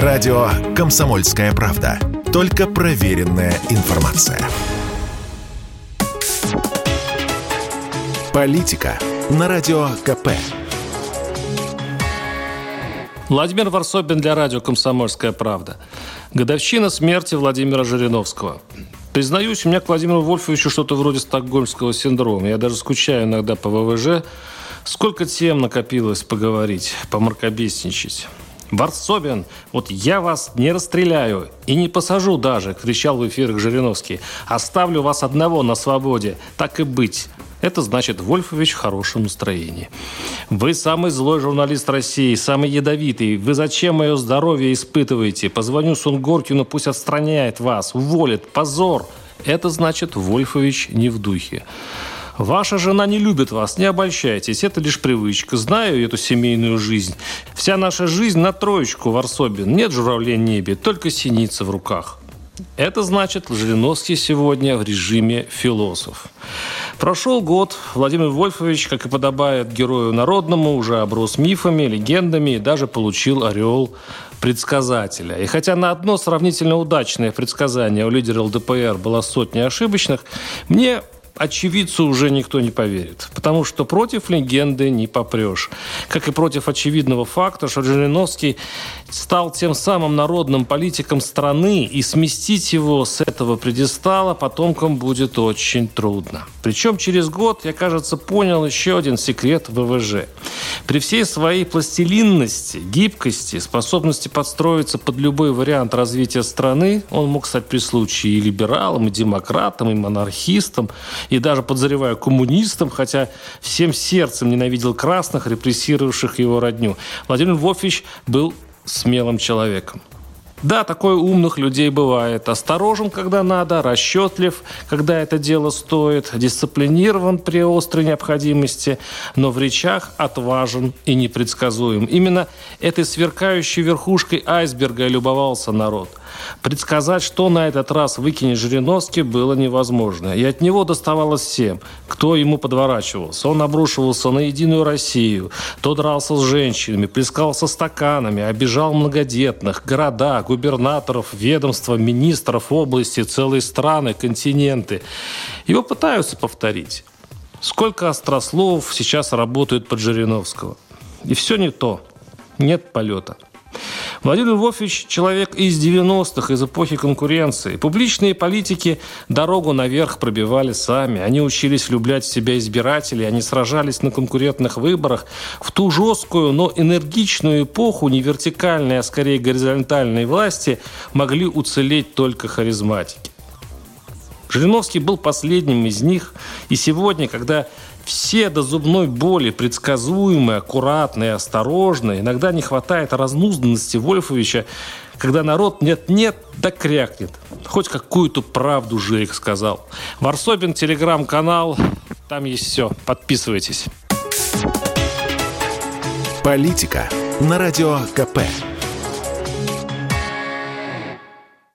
Радио «Комсомольская правда». Только проверенная информация. Политика на Радио КП. Владимир Варсобин для радио «Комсомольская правда». Годовщина смерти Владимира Жириновского. Признаюсь, у меня к Владимиру Вольфовичу что-то вроде стокгольмского синдрома. Я даже скучаю иногда по ВВЖ. Сколько тем накопилось поговорить, помаркобесничать. Варсобин, вот я вас не расстреляю и не посажу даже, кричал в эфирах Жириновский. Оставлю вас одного на свободе, так и быть. Это значит, Вольфович в хорошем настроении. Вы самый злой журналист России, самый ядовитый. Вы зачем мое здоровье испытываете? Позвоню Сунгоркину, пусть отстраняет вас, уволит. Позор. Это значит, Вольфович не в духе. Ваша жена не любит вас, не обольщайтесь, это лишь привычка. Знаю эту семейную жизнь. Вся наша жизнь на троечку, Варсобин. Нет журавлей в небе, только синица в руках. Это значит, Жириновский сегодня в режиме философ. Прошел год, Владимир Вольфович, как и подобает герою народному, уже оброс мифами, легендами и даже получил ореол предсказателя. И хотя на одно сравнительно удачное предсказание у лидера ЛДПР было сотня ошибочных, мне очевидцу уже никто не поверит. Потому что против легенды не попрешь. Как и против очевидного факта, что Жириновский стал тем самым народным политиком страны, и сместить его с этого предистала потомкам будет очень трудно. Причем через год я, кажется, понял еще один секрет ВВЖ. При всей своей пластилинности, гибкости, способности подстроиться под любой вариант развития страны, он мог стать при случае и либералом, и демократом, и монархистом, и даже, подозреваю, коммунистом, хотя всем сердцем ненавидел красных, репрессировавших его родню. Владимир Вольфович был смелым человеком. Да, такое умных людей бывает. Осторожен, когда надо, расчетлив, когда это дело стоит, дисциплинирован при острой необходимости, но в речах отважен и непредсказуем. Именно этой сверкающей верхушкой айсберга любовался народ – Предсказать, что на этот раз выкинет Жириновский, было невозможно. И от него доставалось всем, кто ему подворачивался. Он обрушивался на Единую Россию, то дрался с женщинами, плескался стаканами, обижал многодетных, города, губернаторов, ведомства, министров области, целые страны, континенты. Его пытаются повторить. Сколько острословов сейчас работают под Жириновского. И все не то. Нет полета. Владимир Львович – человек из 90-х, из эпохи конкуренции. Публичные политики дорогу наверх пробивали сами. Они учились влюблять в себя избирателей, они сражались на конкурентных выборах. В ту жесткую, но энергичную эпоху не вертикальной, а скорее горизонтальной власти могли уцелеть только харизматики. Жириновский был последним из них. И сегодня, когда все до зубной боли предсказуемые, аккуратные, осторожные, иногда не хватает разнузданности Вольфовича, когда народ нет-нет, да крякнет. Хоть какую-то правду Жирик сказал. Варсобин, телеграм-канал, там есть все. Подписывайтесь. Политика на радио КП.